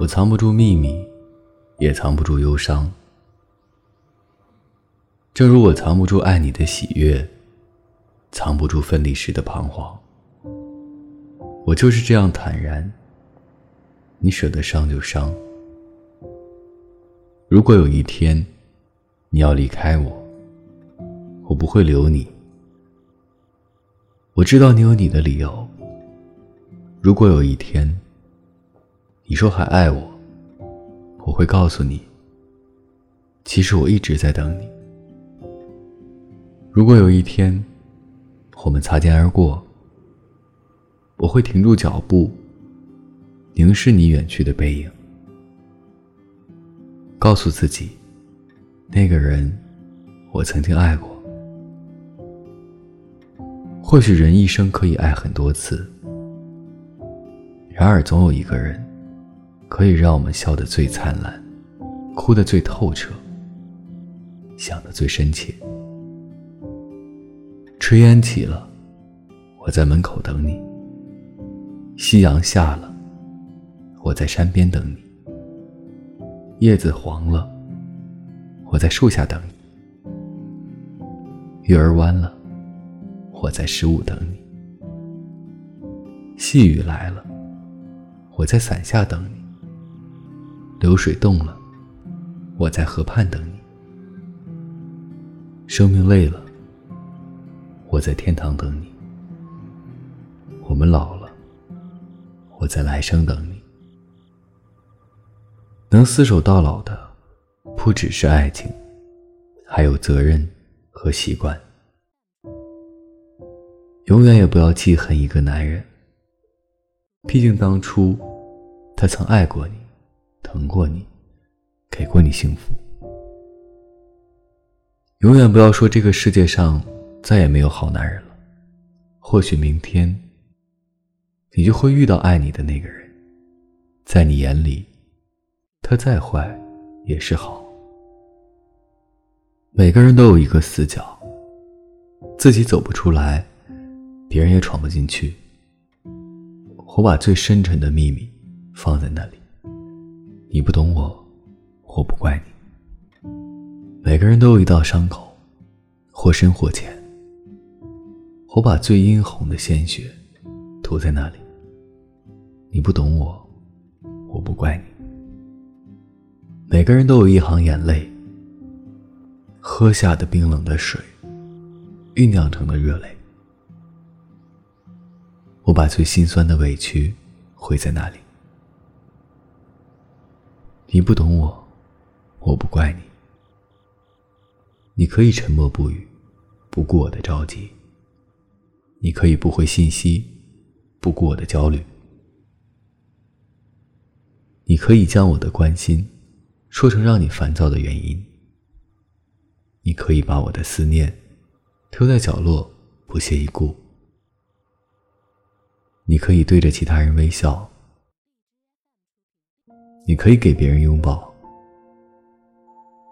我藏不住秘密，也藏不住忧伤。正如我藏不住爱你的喜悦，藏不住分离时的彷徨。我就是这样坦然。你舍得伤就伤。如果有一天你要离开我，我不会留你。我知道你有你的理由。如果有一天你说还爱我，我会告诉你，其实我一直在等你。如果有一天我们擦肩而过，我会停住脚步，凝视你远去的背影，告诉自己，那个人我曾经爱过。或许人一生可以爱很多次，然而总有一个人，可以让我们笑得最灿烂，哭得最透彻，想得最深切。炊烟起了，我在门口等你；夕阳下了，我在山边等你；叶子黄了，我在树下等你；月儿弯了。我在十五等你，细雨来了，我在伞下等你；流水动了，我在河畔等你；生命累了，我在天堂等你；我们老了，我在来生等你。能厮守到老的，不只是爱情，还有责任和习惯。永远也不要记恨一个男人，毕竟当初他曾爱过你，疼过你，给过你幸福。永远不要说这个世界上再也没有好男人了，或许明天你就会遇到爱你的那个人，在你眼里，他再坏也是好。每个人都有一个死角，自己走不出来。别人也闯不进去。我把最深沉的秘密放在那里。你不懂我，我不怪你。每个人都有一道伤口，或深或浅。我把最殷红的鲜血涂在那里。你不懂我，我不怪你。每个人都有一行眼泪，喝下的冰冷的水，酝酿成的热泪。我把最心酸的委屈汇在那里。你不懂我，我不怪你。你可以沉默不语，不顾我的着急；你可以不回信息，不顾我的焦虑；你可以将我的关心说成让你烦躁的原因；你可以把我的思念丢在角落，不屑一顾。你可以对着其他人微笑，你可以给别人拥抱，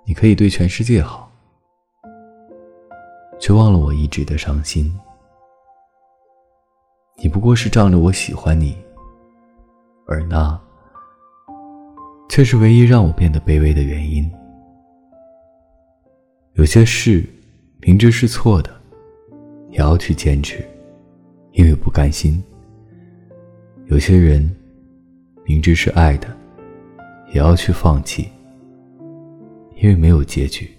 你可以对全世界好，却忘了我一直的伤心。你不过是仗着我喜欢你，而那却是唯一让我变得卑微的原因。有些事明知是错的，也要去坚持，因为不甘心。有些人明知是爱的，也要去放弃，因为没有结局。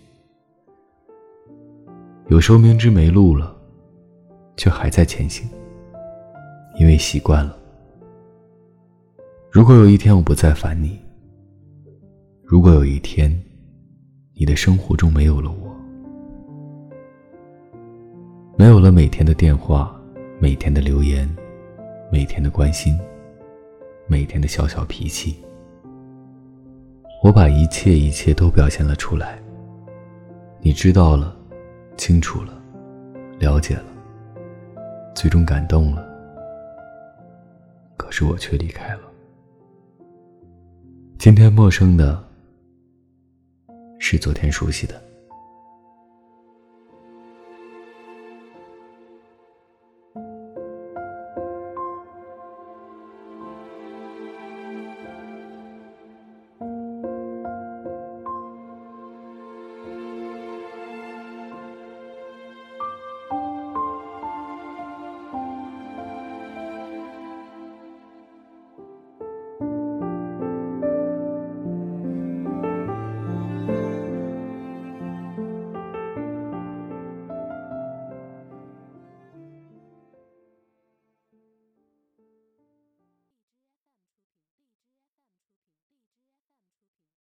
有时候明知没路了，却还在前行，因为习惯了。如果有一天我不再烦你，如果有一天你的生活中没有了我，没有了每天的电话，每天的留言。每天的关心，每天的小小脾气，我把一切一切都表现了出来。你知道了，清楚了，了解了，最终感动了。可是我却离开了。今天陌生的，是昨天熟悉的。